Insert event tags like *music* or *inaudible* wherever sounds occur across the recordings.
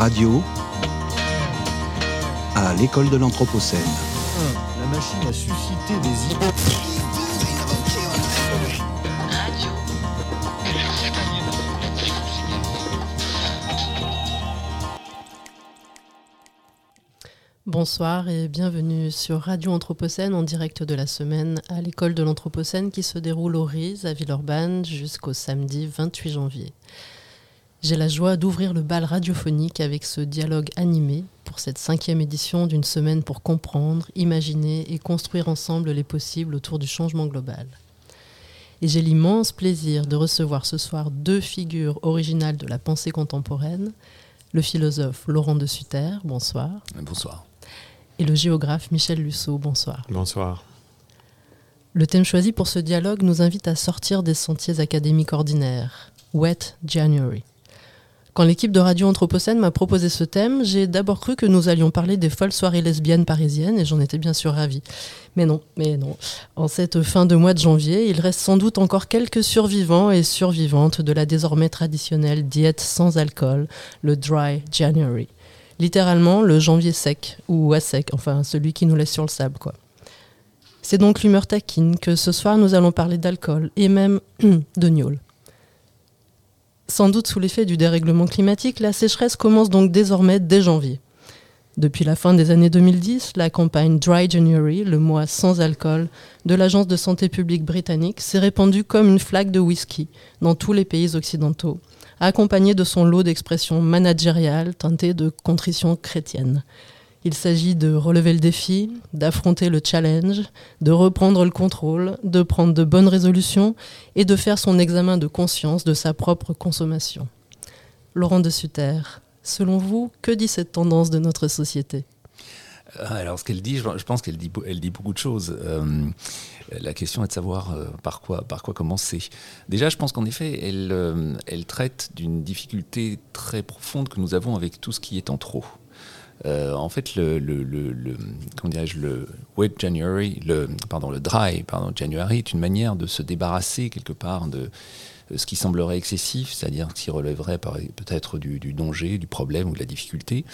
Radio à l'école de l'Anthropocène. La machine a suscité des idées. Bonsoir et bienvenue sur Radio Anthropocène en direct de la semaine à l'école de l'Anthropocène qui se déroule au RIS à Villeurbanne jusqu'au samedi 28 janvier. J'ai la joie d'ouvrir le bal radiophonique avec ce dialogue animé pour cette cinquième édition d'une semaine pour comprendre, imaginer et construire ensemble les possibles autour du changement global. Et j'ai l'immense plaisir de recevoir ce soir deux figures originales de la pensée contemporaine, le philosophe Laurent de Sutter, bonsoir. Bonsoir. Et le géographe Michel Lusseau, bonsoir. Bonsoir. Le thème choisi pour ce dialogue nous invite à sortir des sentiers académiques ordinaires. Wet January. Quand l'équipe de Radio Anthropocène m'a proposé ce thème, j'ai d'abord cru que nous allions parler des folles soirées lesbiennes parisiennes et j'en étais bien sûr ravie. Mais non, mais non. En cette fin de mois de janvier, il reste sans doute encore quelques survivants et survivantes de la désormais traditionnelle diète sans alcool, le Dry January. Littéralement le janvier sec, ou à sec, enfin celui qui nous laisse sur le sable, quoi. C'est donc l'humeur taquine que ce soir nous allons parler d'alcool et même *clears throat* de gnôle. Sans doute sous l'effet du dérèglement climatique, la sécheresse commence donc désormais dès janvier. Depuis la fin des années 2010, la campagne Dry January, le mois sans alcool, de l'Agence de santé publique britannique s'est répandue comme une flaque de whisky dans tous les pays occidentaux, accompagnée de son lot d'expressions managériales teintées de contrition chrétienne. Il s'agit de relever le défi, d'affronter le challenge, de reprendre le contrôle, de prendre de bonnes résolutions et de faire son examen de conscience de sa propre consommation. Laurent de Sutter, selon vous, que dit cette tendance de notre société? Alors, ce qu'elle dit, je pense qu'elle dit, beaucoup de choses. Euh, la question est de savoir euh, par, quoi, par quoi commencer. Déjà, je pense qu'en effet, elle, euh, elle traite d'une difficulté très profonde que nous avons avec tout ce qui est en trop. Euh, en fait, le, le, le, le comment le wet January, le pardon, le dry pardon January est une manière de se débarrasser quelque part de ce qui semblerait excessif, c'est-à-dire qui relèverait peut-être du, danger, du problème ou de la difficulté,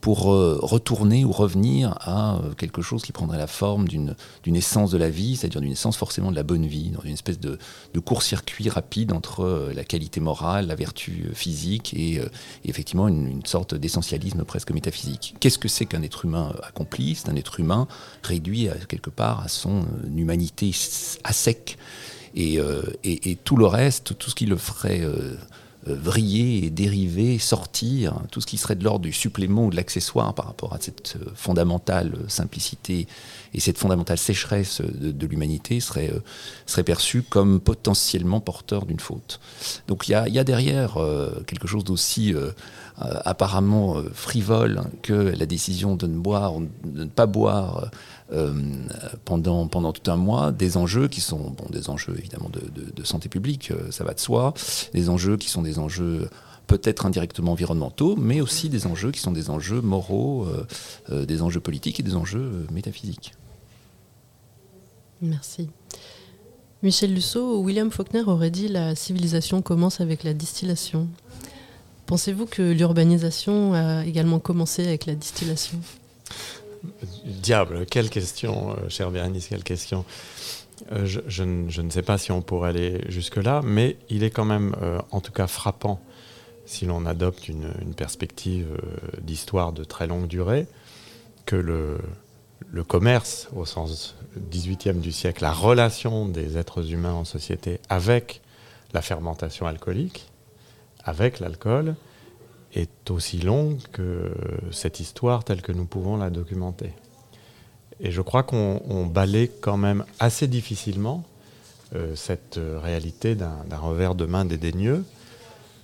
pour euh, retourner ou revenir à euh, quelque chose qui prendrait la forme d'une essence de la vie, c'est-à-dire d'une essence forcément de la bonne vie, dans une espèce de, court-circuit rapide entre euh, la qualité morale, la vertu physique et, effectivement une, sorte d'essentialisme presque métaphysique. Qu'est-ce que c'est qu'un être humain accompli? C'est un être humain réduit quelque part à son humanité à sec euh, et, et, tout le reste, tout ce qui le ferait euh, euh, vriller et dériver, sortir, tout ce qui serait de l'ordre du supplément ou de l'accessoire par rapport à cette fondamentale simplicité et cette fondamentale sécheresse de, l'humanité serait, serait perçu comme potentiellement porteur d'une faute. Donc il y a, y a, derrière quelque chose d'aussi apparemment frivole que la décision de ne boire, de ne pas boire euh, pendant, tout un mois des enjeux qui sont des enjeux évidemment de, santé publique, euh, ça va de soi, des enjeux qui sont des enjeux peut-être indirectement environnementaux, mais aussi des enjeux qui sont des enjeux moraux, euh, des enjeux politiques et des enjeux métaphysiques. Merci. Michel Lusseau, William Faulkner aurait dit la civilisation commence avec la distillation. Pensez-vous que l'urbanisation a également commencé avec la distillation? Diable, quelle question, euh, cher Bérénice, quelle question. Euh, je, ne, sais pas si on pourrait aller jusque-là, mais il est quand même, euh, en tout cas, frappant, si l'on adopte une, perspective d'histoire de très longue durée, que le, le commerce, au sens 18e du siècle, la relation des êtres humains en société avec la fermentation alcoolique, avec l'alcool, est aussi longue que cette histoire telle que nous pouvons la documenter. Et je crois qu'on balaye quand même assez difficilement euh, cette réalité d'un revers de main dédaigneux.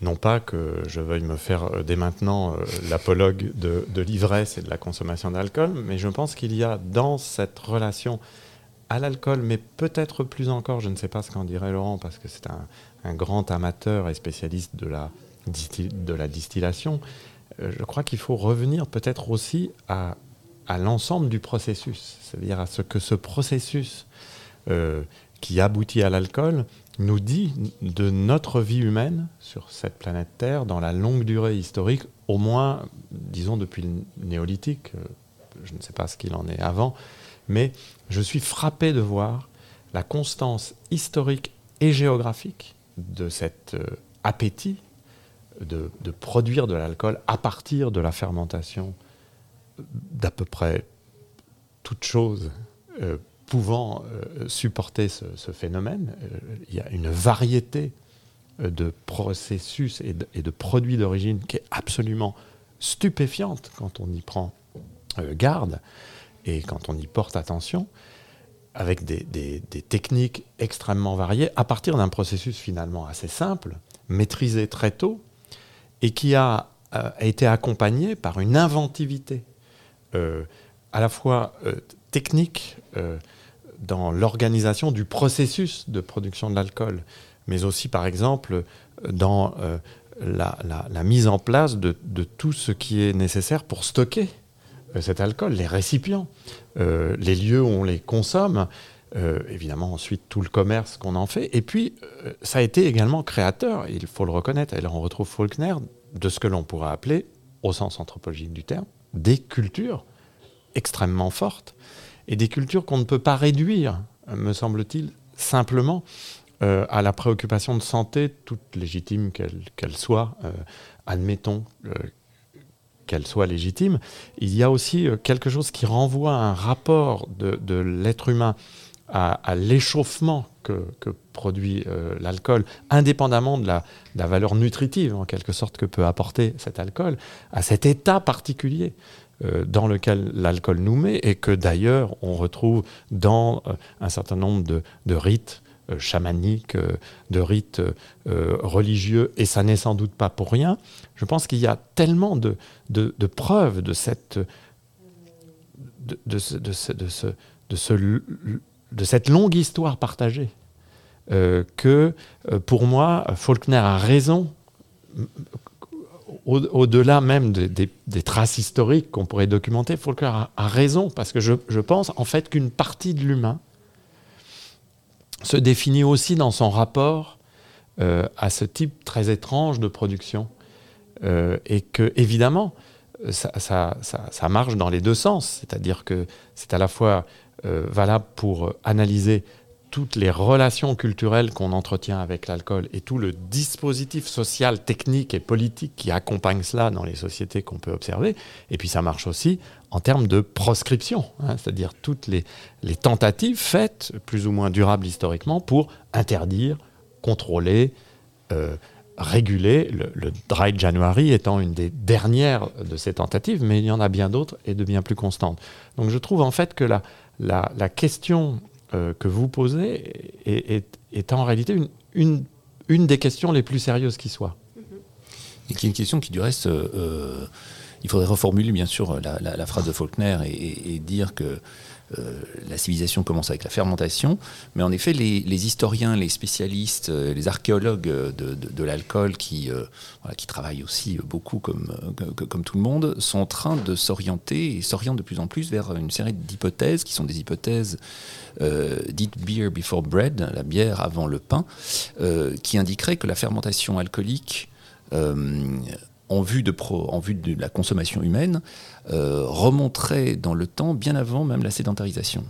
Non pas que je veuille me faire euh, dès maintenant euh, l'apologue de, l'ivresse et de la consommation d'alcool, mais je pense qu'il y a dans cette relation à l'alcool, mais peut-être plus encore, je ne sais pas ce qu'en dirait Laurent, parce que c'est un, grand amateur et spécialiste de la distillation, euh, je crois qu'il faut revenir peut-être aussi à, à l'ensemble du processus, c'est-à-dire à ce que ce processus euh, qui aboutit à l'alcool nous dit de notre vie humaine sur cette planète Terre dans la longue durée historique, au moins, disons, depuis le néolithique. Euh, je ne sais pas ce qu'il en est avant, mais je suis frappé de voir la constance historique et géographique de cet euh, appétit de, produire de l'alcool à partir de la fermentation d'à peu près toute chose euh, pouvant euh, supporter ce, phénomène. il y a une variété de processus et de produits d'origine qui est absolument stupéfiante quand on y prend garde et quand on y porte attention avec des, techniques extrêmement variées, à partir d'un processus finalement assez simple, maîtrisé très tôt, et qui a, euh, été accompagné par une inventivité euh, à la fois euh, technique dans l'organisation du processus de production de l'alcool, mais aussi par exemple dans la, mise en place de, tout ce qui est nécessaire pour stocker cet alcool, les récipients, euh, les lieux où on les consomme, euh, évidemment ensuite tout le commerce qu'on en fait. Et puis, euh, ça a été également créateur, il faut le reconnaître, et là on retrouve Faulkner, de ce que l'on pourrait appeler, au sens anthropologique du terme, des cultures extrêmement fortes, et des cultures qu'on ne peut pas réduire, me semble-t-il, simplement à la préoccupation de santé, toute légitime qu'elle soit, admettons qu'elle soit légitime, il y a aussi euh, quelque chose qui renvoie à un rapport de, l'être humain à, l'échauffement que, produit euh, l'alcool, indépendamment de la, valeur nutritive, en quelque sorte, que peut apporter cet alcool, à cet état particulier euh, dans lequel l'alcool nous met, et que d'ailleurs on retrouve dans un certain nombre de rites chamanique, euh, de rites euh, religieux, et ça n'est sans doute pas pour rien. Je pense qu'il y a tellement de, de, preuves de cette, de, de, de, ce, de, ce, de cette longue histoire partagée que, pour moi, Faulkner a raison au-delà même des, des, traces historiques qu'on pourrait documenter, Faulkner a, a, raison, parce que je, je pense en fait qu'une partie de l'humain se définit aussi dans son rapport euh, à ce type très étrange de production. Euh, et que, évidemment, ça, ça, marche dans les deux sens. C'est-à-dire que c'est à la fois euh, valable pour analyser toutes les relations culturelles qu'on entretient avec l'alcool et tout le dispositif social, technique et politique qui accompagne cela dans les sociétés qu'on peut observer. Et puis ça marche aussi en termes de proscription, hein, c'est-à-dire toutes les, tentatives faites, plus ou moins durables historiquement, pour interdire, contrôler, euh, réguler, le, Dry January étant une des dernières de ces tentatives, mais il y en a bien d'autres et de bien plus constantes. Donc je trouve en fait que la question euh, que vous posez est, en réalité une, des questions les plus sérieuses qui soit. Et qui est une question qui, du reste, euh, euh, il faudrait reformuler bien sûr la, phrase de Faulkner et dire que euh, la civilisation commence avec la fermentation, mais en effet, les, historiens, les spécialistes, euh, les archéologues de, l'alcool qui, euh, travaillent aussi beaucoup comme, comme tout le monde, sont en train de s'orienter et s'orientent de plus en plus vers une série d'hypothèses qui sont des hypothèses dites beer before bread, la bière avant le pain, qui indiqueraient que la fermentation alcoolique en vue de, en vue de la consommation humaine euh, remonterait dans le temps bien avant même la sédentarisation.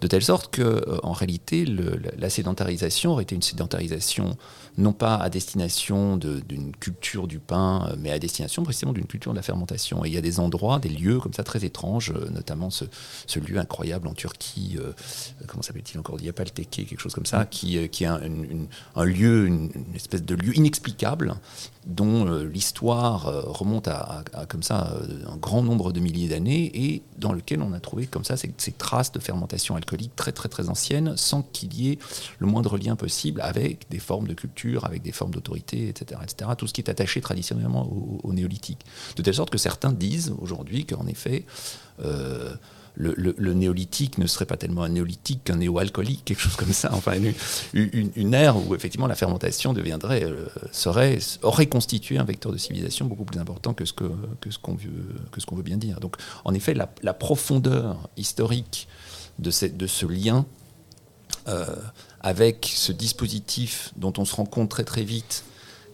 De telle sorte que, euh, en réalité, la sédentarisation aurait été une sédentarisation non pas à destination d'une culture du pain, euh, mais à destination précisément d'une culture de la fermentation. Et il y a des endroits, des lieux comme ça très étranges, notamment ce, lieu incroyable en Turquie, comment s'appelle-t-il encore Il n'y a pas le Teke, quelque chose comme ça, qui, est un, lieu, une, espèce de lieu inexplicable dont l'histoire euh, remonte à, comme ça euh, un grand nombre de milliers d'années et dans lequel on a trouvé comme ça ces, traces de fermentation alcoolique très très très anciennes sans qu'il y ait le moindre lien possible avec des formes de culture, avec des formes d'autorité, etc., etc. Tout ce qui est attaché traditionnellement au, néolithique. De telle sorte que certains disent aujourd'hui qu'en effet le, néolithique ne serait pas tellement un néolithique qu'un néo-alcoolique, quelque chose comme ça. Enfin, une, ère où effectivement la fermentation deviendrait, euh, serait, aurait constitué un vecteur de civilisation beaucoup plus important que ce qu'on que ce qu'on veut, que ce veut bien dire. Donc, en effet, la, profondeur historique de, de ce lien avec ce dispositif dont on se rend compte très très vite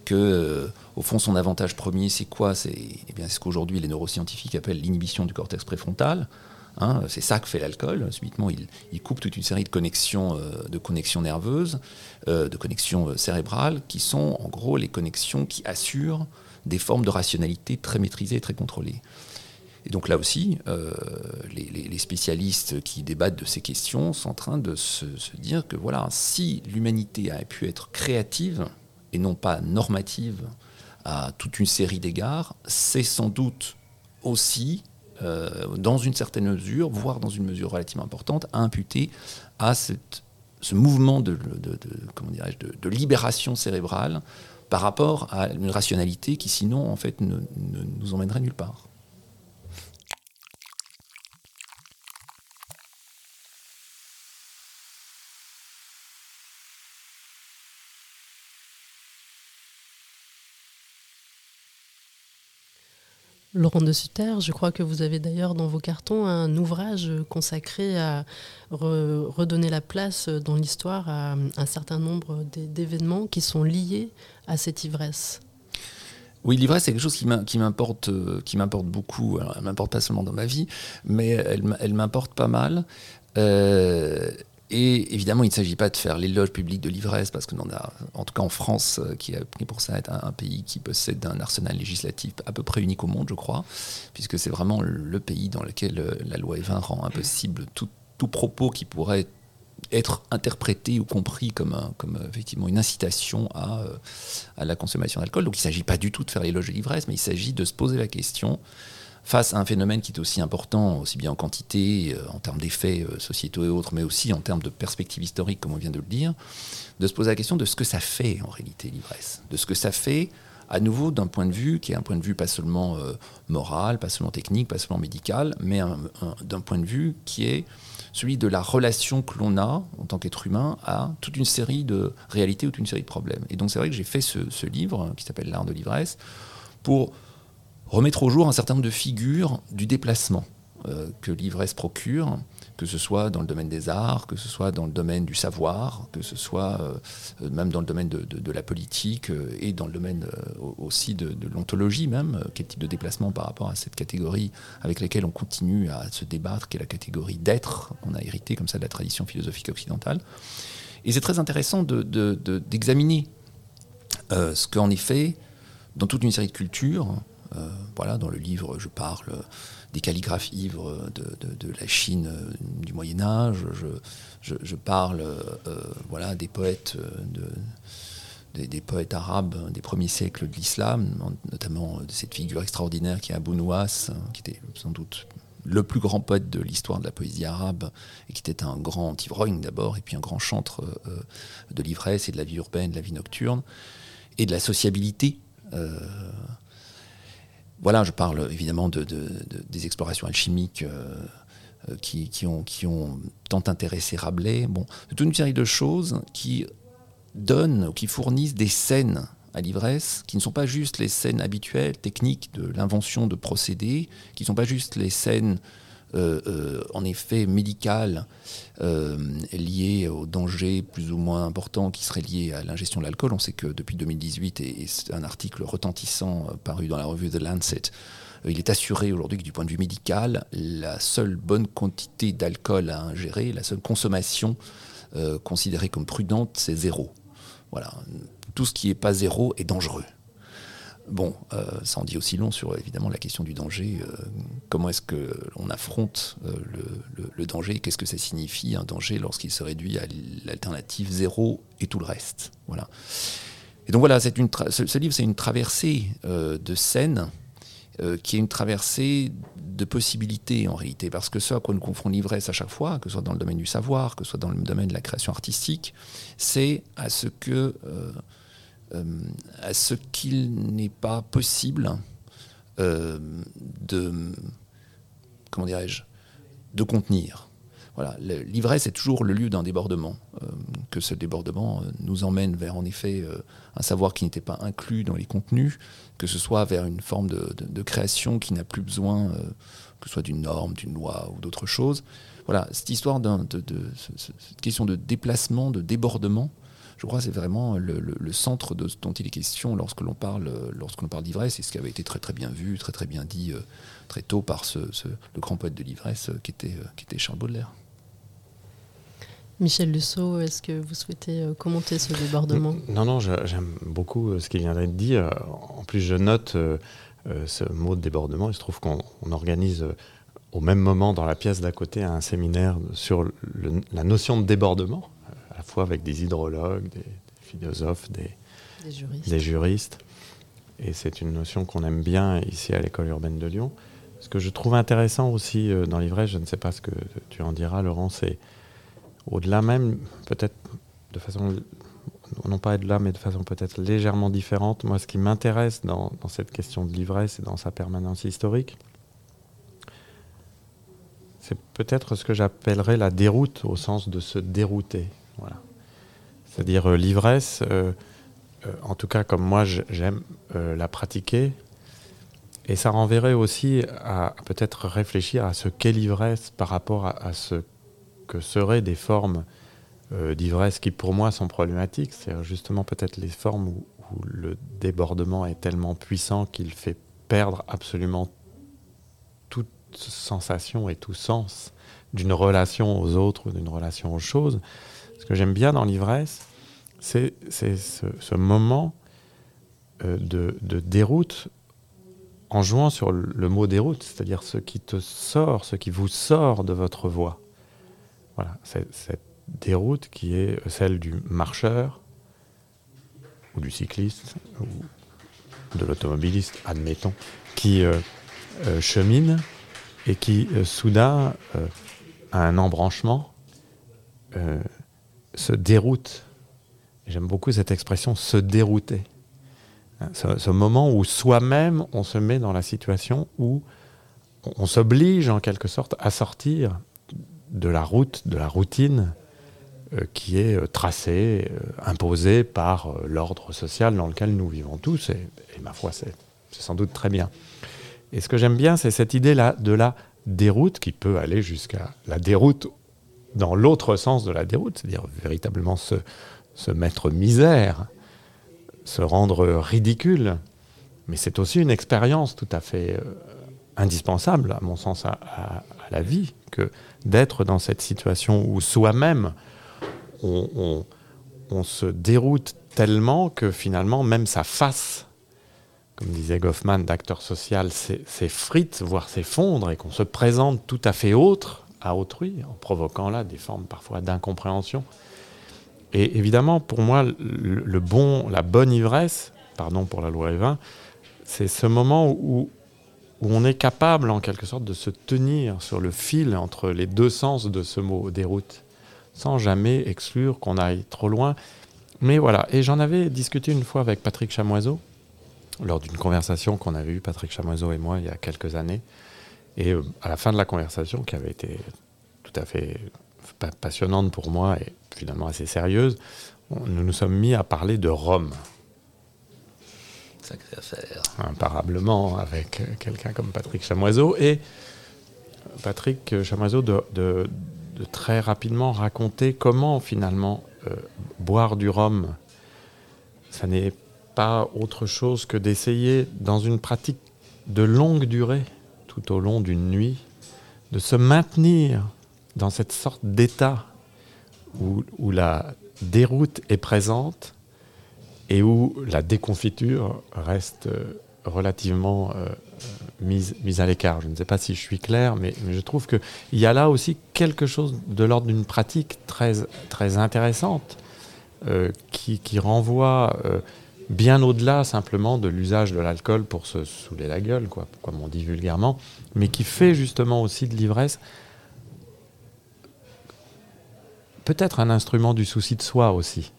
que, au fond, son avantage premier, c'est quoi? C'est eh ce qu'aujourd'hui les neuroscientifiques appellent l'inhibition du cortex préfrontal. Hein, c'est ça que fait l'alcool. Subitement, il, coupe toute une série de connexions, de connexions nerveuses, de connexions cérébrales, qui sont en gros les connexions qui assurent des formes de rationalité très maîtrisées, très contrôlées. Et donc là aussi, euh, les, spécialistes qui débattent de ces questions sont en train de se, dire que voilà, si l'humanité a pu être créative et non pas normative à toute une série d'égards, c'est sans doute aussi, euh, dans une certaine mesure, voire dans une mesure relativement importante, à imputer à ce mouvement de libération cérébrale par rapport à une rationalité qui sinon en fait ne, nous emmènerait nulle part. Laurent de Sutter, je crois que vous avez d'ailleurs dans vos cartons un ouvrage consacré à redonner la place dans l'histoire à un certain nombre d'événements qui sont liés à cette ivresse. Oui, l'ivresse, c'est quelque chose qui m'importe, beaucoup. Elle elle m'importe pas seulement dans ma vie, mais elle, m'importe pas mal. Euh, et évidemment, il ne s'agit pas de faire l'éloge public de l'ivresse, parce que a, en tout cas en France, euh, qui est pour ça être un, pays qui possède un arsenal législatif à peu près unique au monde, je crois, puisque c'est vraiment le pays dans lequel euh, la loi Evin rend impossible tout, propos qui pourrait être interprété ou compris comme, comme effectivement une incitation à, euh, à la consommation d'alcool. Donc il ne s'agit pas du tout de faire l'éloge de l'ivresse, mais il s'agit de se poser la question face à un phénomène qui est aussi important, aussi bien en quantité, euh, en termes d'effets euh, sociétaux et autres, mais aussi en termes de perspective historique, comme on vient de le dire, de se poser la question de ce que ça fait en réalité l'ivresse, de ce que ça fait à nouveau d'un point de vue qui est un point de vue pas seulement euh, moral, pas seulement technique, pas seulement médical, mais d'un point de vue qui est celui de la relation que l'on a en tant qu'être humain à toute une série de réalités ou toute une série de problèmes. Et donc c'est vrai que j'ai fait ce, ce livre qui s'appelle L'art de l'ivresse pour remettre au jour un certain nombre de figures du déplacement euh, que l'ivresse procure, que ce soit dans le domaine des arts, que ce soit dans le domaine du savoir, que ce soit euh, même dans le domaine de, la politique euh, et dans le domaine aussi de, l'ontologie même, quel type de déplacement par rapport à cette catégorie avec laquelle on continue à se débattre, qui est la catégorie d'être, qu'on a hérité comme ça de la tradition philosophique occidentale. Et c'est très intéressant d'examiner ce qu'en effet, dans toute une série de cultures, euh, voilà, dans le livre, je parle des calligraphes ivres de, la Chine euh, du Moyen Âge. Je, parle euh, voilà, des poètes des, poètes arabes des premiers siècles de l'islam, notamment de cette figure extraordinaire qui est Abu Nuwas, qui était sans doute le plus grand poète de l'histoire de la poésie arabe, et qui était un grand ivrogne d'abord, et puis un grand chantre de l'ivresse et de la vie urbaine, de la vie nocturne, et de la sociabilité voilà, je parle évidemment de, des explorations alchimiques euh, euh, qui, ont, tant intéressé Rabelais. Bon, toute une série de choses qui donnent ou qui fournissent des scènes à l'ivresse, qui ne sont pas juste les scènes habituelles, techniques de l'invention de procédés, qui ne sont pas juste les scènes en effet médical euh, lié au danger plus ou moins important qui serait lié à l'ingestion de l'alcool. On sait que depuis 2018, et, c'est un article retentissant paru dans la revue The Lancet, il est assuré aujourd'hui que du point de vue médical, la seule bonne quantité d'alcool à ingérer, la seule consommation considérée comme prudente, c'est zéro. Voilà. Tout ce qui n'est pas zéro est dangereux. Bon, euh, ça en dit aussi long sur évidemment la question du danger. Euh, comment est-ce qu'on affronte euh, le, danger? Qu'est-ce que ça signifie un danger lorsqu'il se réduit à l'alternative zéro et tout le reste? Voilà. Et donc voilà, une ce, livre, c'est une traversée de scènes qui est une traversée de possibilités en réalité, parce que ce à quoi nous confronte l'ivresse à chaque fois, que ce soit dans le domaine du savoir, que ce soit dans le domaine de la création artistique, c'est à ce que à ce qu'il n'est pas possible euh, de, comment dirais-je, de contenir. voilà, l'ivresse est toujours le lieu d'un débordement, que ce débordement nous emmène vers en effet un savoir qui n'était pas inclus dans les contenus, que ce soit vers une forme de, création qui n'a plus besoin que ce soit d'une norme, d'une loi ou d'autre chose. Voilà, cette histoire de, cette question de déplacement, de débordement, je crois que c'est vraiment le, centre de ce dont il est question lorsque l'on parle, lorsque l'on parle d'ivresse, et ce qui avait été très très bien vu, très très bien dit euh, très tôt par ce, le grand poète de l'ivresse euh, qui, était, euh, qui était Charles Baudelaire. Michel Lussault, est-ce que vous souhaitez commenter ce débordement? Non, non, j'aime beaucoup ce qu'il vient d'être dit. En plus, je note ce mot de débordement. Il se trouve qu'on organise au même moment dans la pièce d'à côté un séminaire sur la notion de débordement fois avec des hydrologues, des, philosophes, des, juristes. Et c'est une notion qu'on aime bien ici à l'école urbaine de Lyon. Ce que je trouve intéressant aussi euh, dans l'ivraie, je ne sais pas ce que tu en diras, Laurent, c'est au-delà même, peut-être de façon, non pas au-delà, mais de façon peut-être légèrement différente. Moi, ce qui m'intéresse dans, dans, cette question de l'ivresse et dans sa permanence historique, c'est peut-être ce que j'appellerais la déroute au sens de se dérouter. Voilà. C'est-à-dire euh, l'ivresse, euh, euh, en tout cas comme moi j'aime la pratiquer, et ça renverrait aussi à, peut-être réfléchir à ce qu'est l'ivresse par rapport à, ce que seraient des formes d'ivresse qui pour moi sont problématiques. C'est justement peut-être les formes où, le débordement est tellement puissant qu'il fait perdre absolument toute sensation et tout sens d'une relation aux autres d'une relation aux choses. Ce que j'aime bien dans l'ivresse, c'est ce, moment euh, de, déroute en jouant sur le, mot déroute, c'est-à-dire ce qui te sort, ce qui vous sort de votre voix. Voilà, cette déroute qui est celle du marcheur, ou du cycliste, ou de l'automobiliste, admettons, qui euh, euh, chemine et qui soudain a un embranchement se déroute. J'aime beaucoup cette expression, se dérouter. Hein, ce, moment où soi-même, on se met dans la situation où on, s'oblige en quelque sorte à sortir de la route, de la routine euh, qui est euh, tracée, euh, imposée par l'ordre social dans lequel nous vivons tous. Et, et ma foi, c'est sans doute très bien. Et ce que j'aime bien, c'est cette idée-là de la déroute qui peut aller jusqu'à la déroute dans l'autre sens de la déroute, c'est-à-dire véritablement se, mettre misère, se rendre ridicule. Mais c'est aussi une expérience tout à fait euh, indispensable, à mon sens, à, la vie, que d'être dans cette situation où soi-même, on, se déroute tellement que finalement, même sa face, comme disait Goffman, d'acteur social, s'effrite, voire s'effondre, et qu'on se présente tout à fait autre à autrui, en provoquant là des formes parfois d'incompréhension. Et évidemment, pour moi, le, bon, la bonne ivresse, pardon pour la loi Evin, c'est ce moment où, où on est capable en quelque sorte de se tenir sur le fil entre les deux sens de ce mot déroute, sans jamais exclure qu'on aille trop loin. Mais voilà, et j'en avais discuté une fois avec Patrick Chamoiseau, lors d'une conversation qu'on avait eue, Patrick Chamoiseau et moi, il y a quelques années. Et euh, à la fin de la conversation, qui avait été tout à fait passionnante pour moi et finalement assez sérieuse, nous nous sommes mis à parler de Rome. Sacrée affaire. Imparablement avec quelqu'un comme Patrick Chamoiseau. Et Patrick Chamoiseau de, de, très rapidement raconter comment finalement euh, boire du rhum, ça n'est pas autre chose que d'essayer dans une pratique de longue durée tout au long d'une nuit, de se maintenir dans cette sorte d'état où, la déroute est présente et où la déconfiture reste euh, relativement euh, mise, mise à l'écart. Je ne sais pas si je suis clair, mais, je trouve qu'il y a là aussi quelque chose de l'ordre d'une pratique très, intéressante euh, qui, renvoie bien au-delà simplement de l'usage de l'alcool pour se saouler la gueule, quoi, comme on dit vulgairement, mais qui fait justement aussi de l'ivresse peut-être un instrument du souci de soi aussi,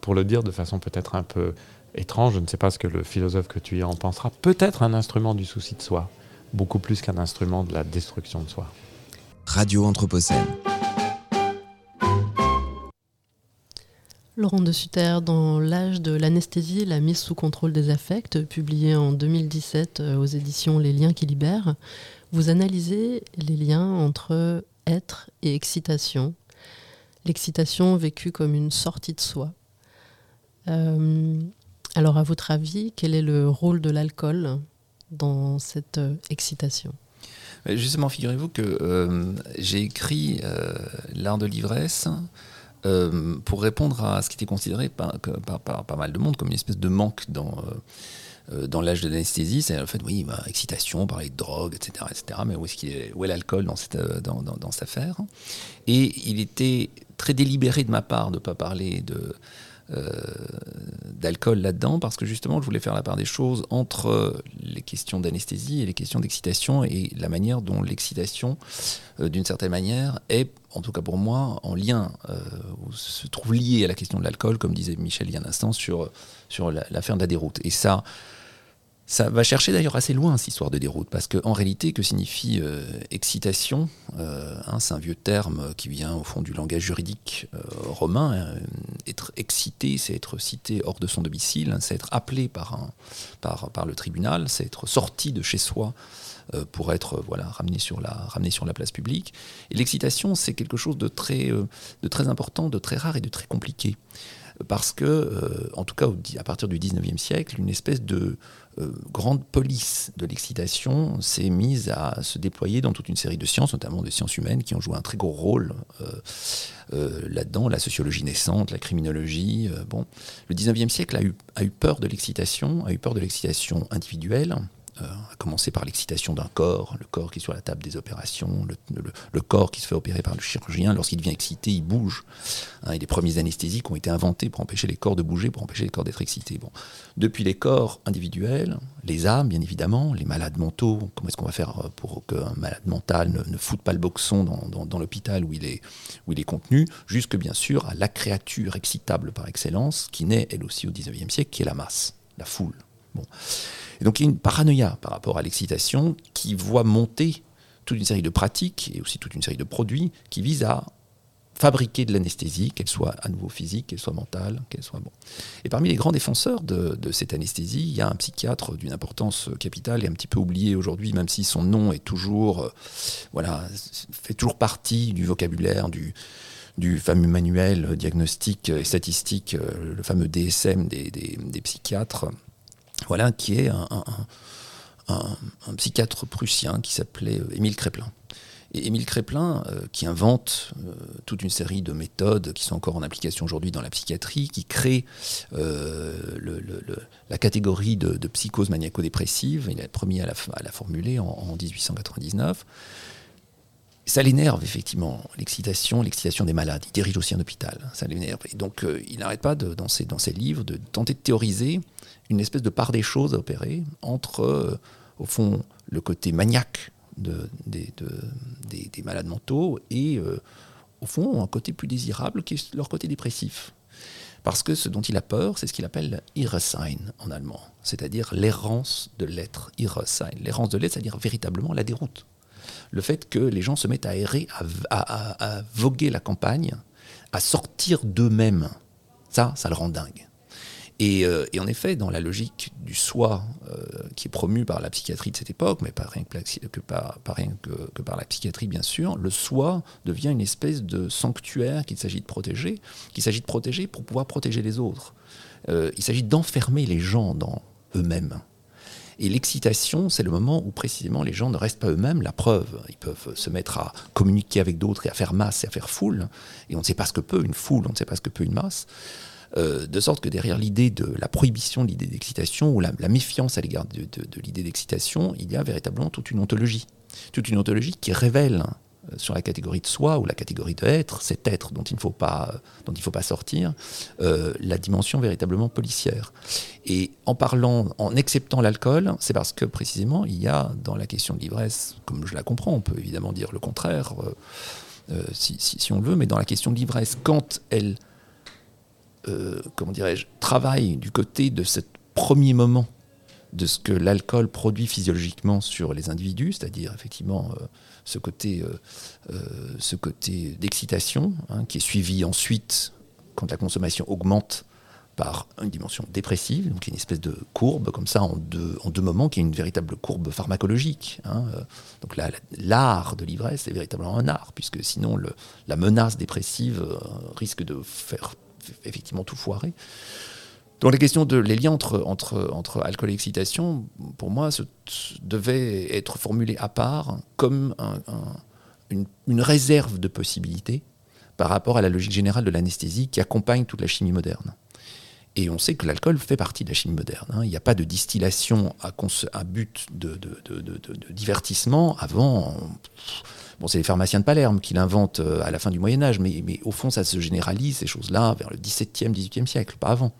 pour le dire de façon peut-être un peu étrange, je ne sais pas ce que le philosophe que tu y en pensera, peut-être un instrument du souci de soi, beaucoup plus qu'un instrument de la destruction de soi. Radio Anthropocène. Laurent de Sutter, dans L'âge de l'anesthésie, la mise sous contrôle des affects, publié en 2017 euh, aux éditions Les liens qui libèrent, vous analysez les liens entre être et excitation, l'excitation vécue comme une sortie de soi. Euh, alors, à votre avis, quel est le rôle de l'alcool dans cette euh, excitation? Justement, figurez-vous que j'ai écrit L'art de l'ivresse pour répondre à ce qui était considéré par, pas mal de monde comme une espèce de manque dans dans l'âge de l'anesthésie, c'est le fait, oui, bah, excitation, parler de drogue, etc., etc. Mais où est, est, où est l'alcool dans cette, dans, dans, cette affaire? Et il était très délibéré de ma part de ne pas parler de, euh, d'alcool là-dedans, parce que justement, je voulais faire la part des choses entre les questions d'anesthésie et les questions d'excitation, et la manière dont l'excitation, euh, d'une certaine manière, est, en tout cas pour moi, en lien, euh, ou se trouve lié à la question de l'alcool, comme disait Michel il y a un instant, sur, sur l'affaire de la déroute. Et ça, ça va chercher d'ailleurs assez loin cette histoire de déroute, parce qu'en réalité, que signifie euh, excitation euh, hein, C'est un vieux terme qui vient au fond du langage juridique euh, romain. Être excité, c'est être cité hors de son domicile, c'est être appelé par, par, par le tribunal, c'est être sorti de chez soi pour être voilà, ramené, sur la, ramené sur la place publique. Et l'excitation, c'est quelque chose de très, de très important, de très rare et de très compliqué. Parce que, en tout cas à partir du 19e siècle, une espèce de grande police de l'excitation s'est mise à se déployer dans toute une série de sciences, notamment des sciences humaines, qui ont joué un très gros rôle euh, euh, là-dedans, la sociologie naissante, la criminologie. bon. Le 19e siècle a eu peur de l'excitation, a eu peur de l'excitation individuelle, euh, à commencer par l'excitation d'un corps, le corps qui est sur la table des opérations, le, corps qui se fait opérer par le chirurgien, lorsqu'il devient excité, il bouge. Hein, et les premiers anesthésiques ont été inventés pour empêcher les corps de bouger, pour empêcher les corps d'être excités. Depuis les corps individuels, les âmes, bien évidemment, les malades mentaux, comment est-ce qu'on va faire pour qu'un malade mental ne, foute pas le boxon dans, l'hôpital où, il est, où il est contenu, jusque bien sûr à la créature excitable par excellence, qui naît elle aussi au 19e siècle, qui est la masse, la foule. Bon donc il y a une paranoïa par rapport à l'excitation qui voit monter toute une série de pratiques et aussi toute une série de produits qui visent à fabriquer de l'anesthésie, qu'elle soit à nouveau physique, qu'elle soit mentale, qu'elle soit bon. Et parmi les grands défenseurs de, cette anesthésie, il y a un psychiatre d'une importance capitale et un petit peu oublié aujourd'hui, même si son nom est toujours, euh, voilà, fait toujours partie du vocabulaire du, du fameux manuel diagnostique et statistique, euh, le fameux DSM des psychiatres, voilà, qui est un, psychiatre prussien qui s'appelait euh, Émile Kreplin. Et Émile Kreplin, euh, qui invente euh, toute une série de méthodes qui sont encore en application aujourd'hui dans la psychiatrie, qui crée la catégorie de, psychose maniaco-dépressive, il est le premier à la, formuler en 1899 ça l'énerve effectivement, l'excitation, l'excitation des malades. Il dirige aussi un hôpital, ça l'énerve. Et donc il n'arrête pas dans ses livres de tenter de théoriser une espèce de part des choses à opérer entre, euh, au fond, le côté maniaque de, des, des, malades mentaux et, euh, au fond, un côté plus désirable qui est leur côté dépressif. Parce que ce dont il a peur, c'est ce qu'il appelle Irresein en allemand, c'est-à-dire l'errance de l'être. L'errance de l'être, c'est-à-dire véritablement la déroute le fait que les gens se mettent à errer, à, voguer la campagne, à sortir d'eux-mêmes. Ça, ça le rend dingue. Et, euh, en effet, dans la logique du soi euh, qui est promue par la psychiatrie de cette époque, mais pas rien que, par, rien que, par la psychiatrie bien sûr, le soi devient une espèce de sanctuaire qu'il s'agit de protéger, qu'il s'agit de protéger pour pouvoir protéger les autres. Euh, il s'agit d'enfermer les gens dans eux-mêmes. Et l'excitation, c'est le moment où précisément les gens ne restent pas eux-mêmes. La preuve, ils peuvent se mettre à communiquer avec d'autres et à faire masse et à faire foule. Et on ne sait pas ce que peut une foule, on ne sait pas ce que peut une masse. Euh, de sorte que derrière l'idée de la prohibition de l'idée d'excitation ou la, méfiance à l'égard de, l'idée d'excitation, il y a véritablement toute une ontologie. Toute une ontologie qui révèle euh, sur la catégorie de soi ou la catégorie de être, cet être dont il ne faut pas, dont il faut pas sortir, euh, la dimension véritablement policière. Et en parlant, en acceptant l'alcool, c'est parce que précisément il y a dans la question de l'ivresse, comme je la comprends, on peut évidemment dire le contraire euh, si, si, on le veut, mais dans la question de l'ivresse, quand elle, comment dirais-je, travaille du côté de ce premier moment de ce que l'alcool produit physiologiquement sur les individus, c'est-à-dire effectivement ce côté, euh, euh, côté d'excitation, hein, qui est suivi ensuite quand la consommation augmente par une dimension dépressive, donc une espèce de courbe comme ça en deux, en deux moments, qui est une véritable courbe pharmacologique. hein. Euh, Donc l'art de l'ivresse est véritablement un art, puisque sinon la menace dépressive euh, risque de faire effectivement tout foirer. Donc la question de les liens entre, entre, entre alcool et excitation, pour moi, se- devait être formulée à part comme un- un- une, réserve de possibilités par rapport à la logique générale de l'anesthésie qui accompagne toute la chimie moderne. Et on sait que l'alcool fait partie de la chimie moderne. hein. Il n'y a pas de distillation à, à but de- de- de divertissement avant. C'est les pharmaciens de Palerme qui l'inventent euh, à la fin du Moyen Âge, mais, au fond, ça se généralise, ces choses-là, vers le XVIIe, XVIIIe siècle, pas avant.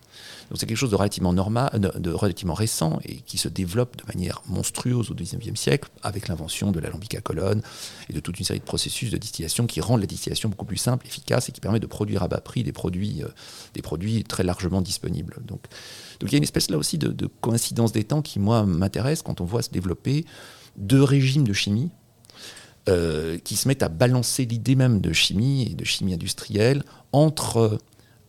Donc c'est quelque chose de relativement normal, de, relativement récent et qui se développe de manière monstrueuse au XIXe siècle avec l'invention de l'alambic à colonne et de toute une série de processus de distillation qui rendent la distillation beaucoup plus simple, efficace et qui permet de produire à bas prix des produits, euh, des produits très largement disponibles. Donc, il y a une espèce là aussi de coïncidence des temps qui moi m'intéresse quand on voit se développer deux régimes de chimie euh, qui se mettent à balancer l'idée même de chimie et de chimie industrielle entre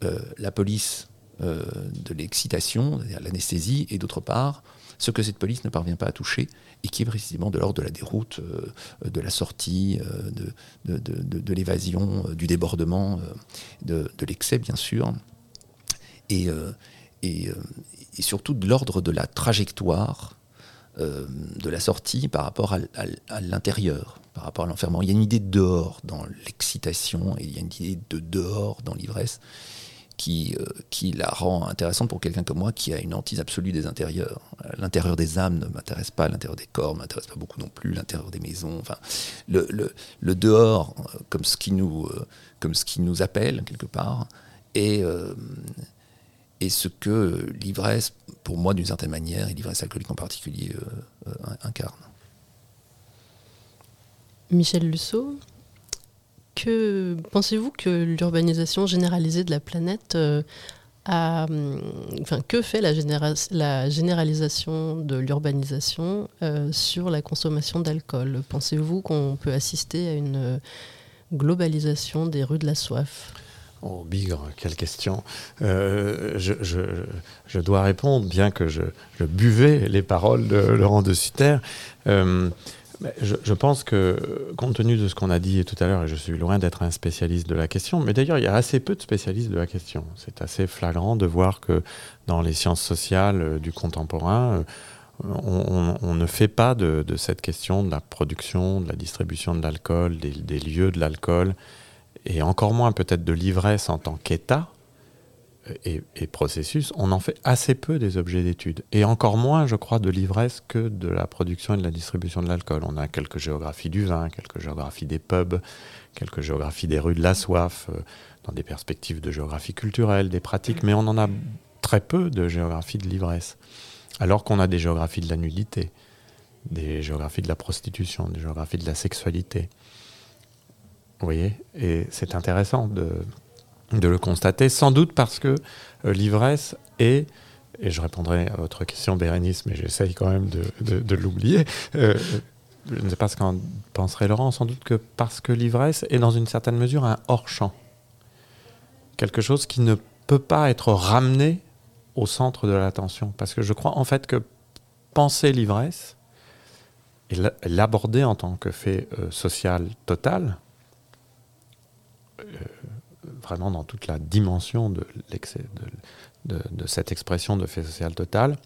euh, la police euh, de l'excitation, l'anesthésie, et d'autre part, ce que cette police ne parvient pas à toucher, et qui est précisément de l'ordre de la déroute, de la sortie, de, l'évasion, du débordement, de, l'excès, bien sûr, et surtout de l'ordre de la trajectoire euh, de la sortie par rapport à, l'intérieur, par rapport à l'enfermement. Il y a une idée de dehors dans l'excitation, et il y a une idée de dehors dans l'ivresse qui, euh, qui la rend intéressante pour quelqu'un comme moi qui a une hantise absolue des intérieurs. Euh, L'intérieur des âmes ne m'intéresse pas, l'intérieur des corps ne m'intéresse pas beaucoup non plus, l'intérieur des maisons. Enfin, le, le- dehors, comme ce, qui nous, comme ce qui nous appelle quelque part, euh, et ce que l'ivresse, pour moi d'une certaine manière, et l'ivresse alcoolique en particulier, euh, euh, incarne. Michel Lusso, que pensez-vous que l'urbanisation généralisée de la planète euh, a, hum, enfin, que fait la, généra- la généralisation de l'urbanisation sur la consommation d'alcool? Pensez-vous qu'on peut assister à une globalisation des rues de la soif? Oh, Bigre, quelle question. Euh, je, je- dois répondre, bien que je, buvais les paroles de Laurent de Sutter. Euh, je, je pense que, compte tenu de ce qu'on a dit tout à l'heure, et je suis loin d'être un spécialiste de la question, mais d'ailleurs, il y a assez peu de spécialistes de la question. C'est assez flagrant de voir que dans les sciences sociales euh, du contemporain, on, ne fait pas de, cette question de la production, de la distribution de l'alcool, des lieux de l'alcool, et encore moins peut-être de l'ivresse en tant qu'état euh, et, processus, on en fait assez peu des objets d'étude. Et encore moins, je crois, de l'ivresse que de la production et de la distribution de l'alcool. On a quelques géographies du vin, quelques géographies des pubs, quelques géographies des rues de la soif, euh, dans des perspectives de géographie culturelle, des pratiques, mais on en a très peu de géographie de l'ivresse. Alors qu'on a des géographies de la nudité, des géographies de la prostitution, des géographies de la sexualité. Vous voyez Et c'est intéressant de, le constater, sans doute parce que euh, l'ivresse est, et je répondrai à votre question Bérénice, mais j'essaye quand même de, l'oublier, euh, je ne sais pas ce qu'en penserait Laurent, sans doute que parce que l'ivresse est dans une certaine mesure un hors-champ. Quelque chose qui ne peut pas être ramené au centre de l'attention. Parce que je crois en fait que penser l'ivresse et la- l'aborder en tant que fait euh, social total, vraiment dans toute la dimension de, cette expression de fait social total,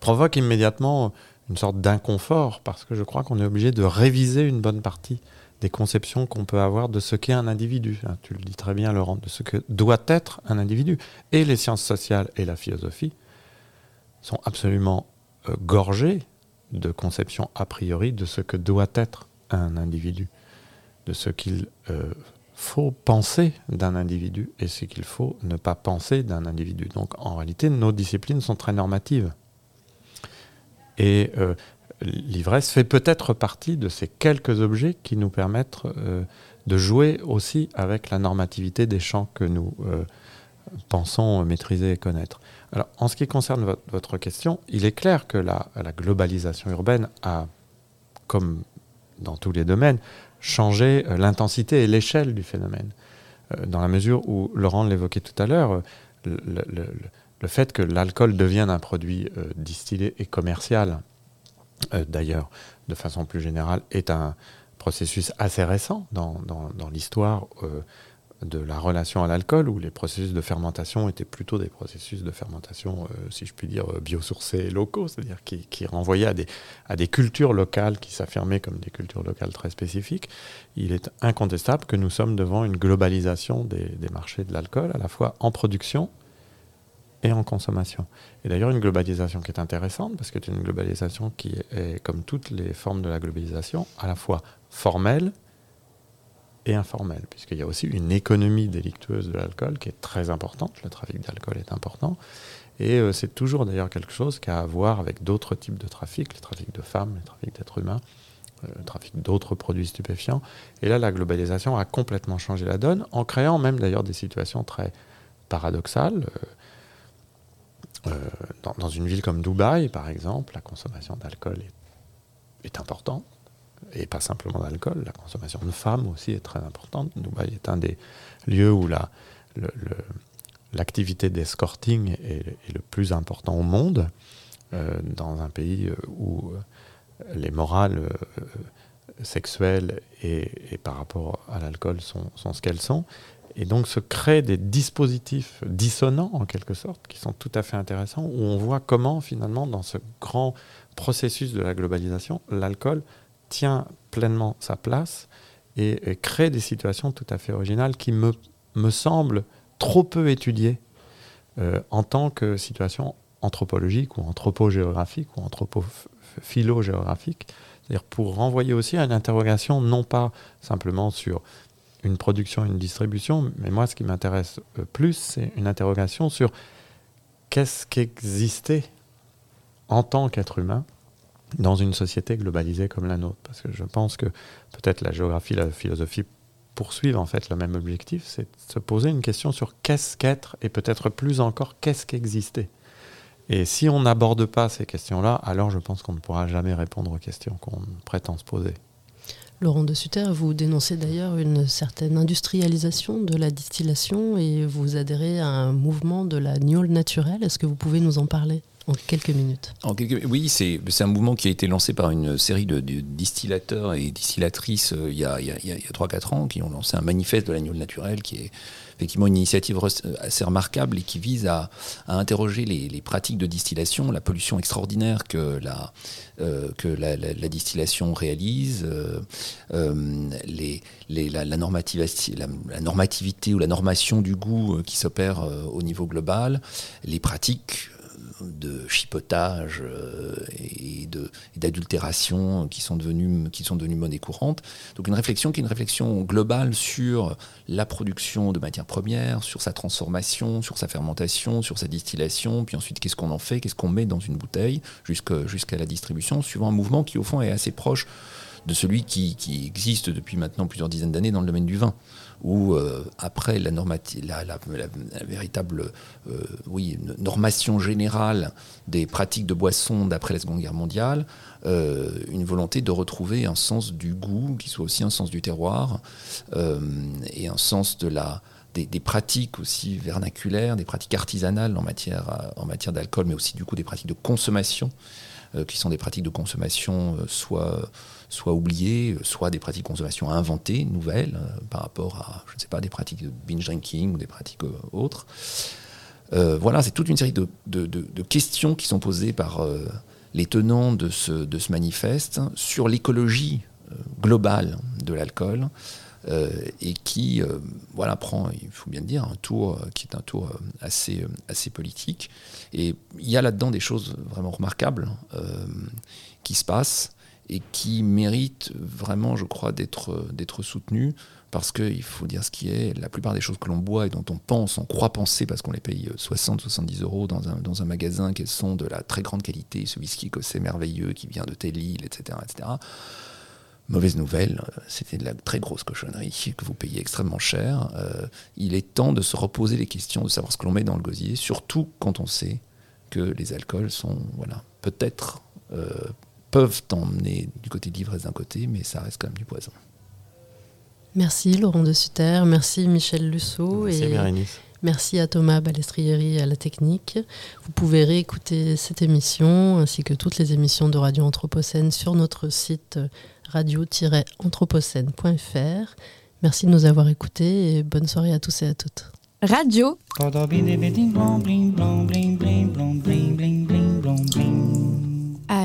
provoque immédiatement une sorte d'inconfort parce que je crois qu'on est obligé de réviser une bonne partie des conceptions qu'on peut avoir de ce qu'est un individu. Tu le dis très bien, Laurent, de ce que doit être un individu. Et les sciences sociales et la philosophie sont absolument euh, gorgées de conceptions a priori de ce que doit être un individu, de ce qu'il euh, faut penser d'un individu et ce qu'il faut ne pas penser d'un individu. Donc en réalité, nos disciplines sont très normatives. Et euh, l'ivresse fait peut-être partie de ces quelques objets qui nous permettent euh, de jouer aussi avec la normativité des champs que nous euh, pensons maîtriser et connaître. Alors, en ce qui concerne votre, question, il est clair que la, la globalisation urbaine a, comme dans tous les domaines, changé euh, l'intensité et l'échelle du phénomène. dans la mesure où, Laurent l'évoquait tout à l'heure, le, le, fait que l'alcool devienne un produit distillé et commercial, d'ailleurs, de façon plus générale, est un processus assez récent dans l'histoire de la relation à l'alcool, où les processus de fermentation étaient plutôt des processus de fermentation, euh, si je puis dire, euh, biosourcés locaux, c'est-à-dire qui, renvoyaient à des, à des cultures locales qui s'affirmaient comme des cultures locales très spécifiques. Il est incontestable que nous sommes devant une globalisation des, des marchés de l'alcool, à la fois en production et en consommation. Et d'ailleurs, une globalisation qui est intéressante, parce que c'est une globalisation qui est, comme toutes les formes de la globalisation, à la fois formelle et informel, puisqu'il y a aussi une économie délictueuse de l'alcool qui est très importante. Le trafic d'alcool est important. Et euh, c'est toujours d'ailleurs quelque chose qui a à voir avec d'autres types de trafic, le trafic de femmes, le trafic d'êtres humains, euh, le trafic d'autres produits stupéfiants. Et là, la globalisation a complètement changé la donne, en créant même d'ailleurs des situations très paradoxales. Euh, dans, une ville comme Dubaï, par exemple, la consommation d'alcool est importante et pas simplement d'alcool, la consommation de femmes aussi est très importante. Dubaï est un des lieux où la, l'activité d'escorting est, le plus important au monde, euh, dans un pays euh, où euh, les morales sexuelles et, par rapport à l'alcool sont, sont ce qu'elles sont. Et donc se créent des dispositifs dissonants, en quelque sorte, qui sont tout à fait intéressants, où on voit comment, finalement, dans ce grand processus de la globalisation, l'alcool tient pleinement sa place et, crée des situations tout à fait originales qui me, me semblent trop peu étudiées euh, en tant que situation anthropologique ou anthropogéographique ou anthropophilogéographique. C'est-à-dire pour renvoyer aussi à une interrogation non pas simplement sur une production, une distribution, mais moi ce qui m'intéresse euh, plus, c'est une interrogation sur qu'est-ce qu'existait en tant qu'être humain dans une société globalisée comme la nôtre. Parce que je pense que peut-être la géographie, la philosophie poursuivent en fait le même objectif, c'est de se poser une question sur qu'est-ce qu'être et peut-être plus encore qu'est-ce qu'exister. Et si on n'aborde pas ces questions-là, alors je pense qu'on ne pourra jamais répondre aux questions qu'on prétend se poser. Laurent de Sutter, vous dénoncez d'ailleurs une certaine industrialisation de la distillation et vous adhérez à un mouvement de la gnôle naturelle. Est-ce que vous pouvez nous en parler? En quelques minutes. Oui, c'est un mouvement qui a été lancé par une série de, distillateurs et distillatrices euh, il y a, 3-4 ans, qui ont lancé un manifeste de l'agneau naturel, qui est effectivement une initiative assez remarquable et qui vise à, interroger les, pratiques de distillation, la pollution extraordinaire que la, euh, distillation réalise, euh, la, normativité ou la normation du goût qui s'opère au niveau global, les pratiques de chipotage euh, et d'adultération qui sont devenus qui sont monnaie courante. Donc une réflexion qui est une réflexion globale sur la production de matières premières, sur sa transformation, sur sa fermentation, sur sa distillation, puis ensuite qu'est-ce qu'on en fait, qu'est-ce qu'on met dans une bouteille jusqu'à la distribution, suivant un mouvement qui au fond est assez proche de celui qui existe depuis maintenant plusieurs dizaines d'années dans le domaine du vin où euh, après la, la, véritable euh, oui, normation générale des pratiques de boisson d'après la Seconde Guerre mondiale, euh, une volonté de retrouver un sens du goût qui soit aussi un sens du terroir et un sens de la, des, pratiques aussi vernaculaires, des pratiques artisanales en matière, en matière d'alcool, mais aussi du coup des pratiques de consommation, qui sont des pratiques de consommation soit soit oubliées, soit des pratiques de consommation inventées, nouvelles, euh, par rapport à, je ne sais pas, des pratiques de binge drinking ou des pratiques euh, autres. Euh, voilà, c'est toute une série de, questions qui sont posées par les tenants de ce, manifeste sur l'écologie globale de l'alcool. et qui voilà, prend, il faut bien le dire, un tour qui est un tour assez politique. Et il y a là-dedans des choses vraiment remarquables qui se passent et qui mérite vraiment, je crois, d'être d'être soutenu parce qu'il faut dire ce qui est, la plupart des choses que l'on boit et dont on pense, on croit penser parce qu'on les paye 60-70 euros dans un, dans un magasin, qu'elles sont de la très grande qualité, ce whisky que c'est merveilleux, qui vient de telle etc., etc. Mauvaise nouvelle, c'était de la très grosse cochonnerie que vous payez extrêmement cher. Euh, il est temps de se reposer les questions, de savoir ce que l'on met dans le gosier, surtout quand on sait que les alcools sont, voilà, peut-être euh, peuvent t'emmener du côté de l'ivresse d'un côté, mais ça reste quand même du poison. Merci Laurent de Sutter, merci Michel Lusso Merci et Bérénice. merci à Thomas Balestrieri à la technique. Vous pouvez réécouter cette émission ainsi que toutes les émissions de Radio Anthropocène sur notre site radio-anthropocène.fr. Merci de nous avoir écoutés et bonne soirée à tous et à toutes. Radio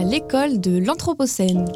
l'école de l'Anthropocène.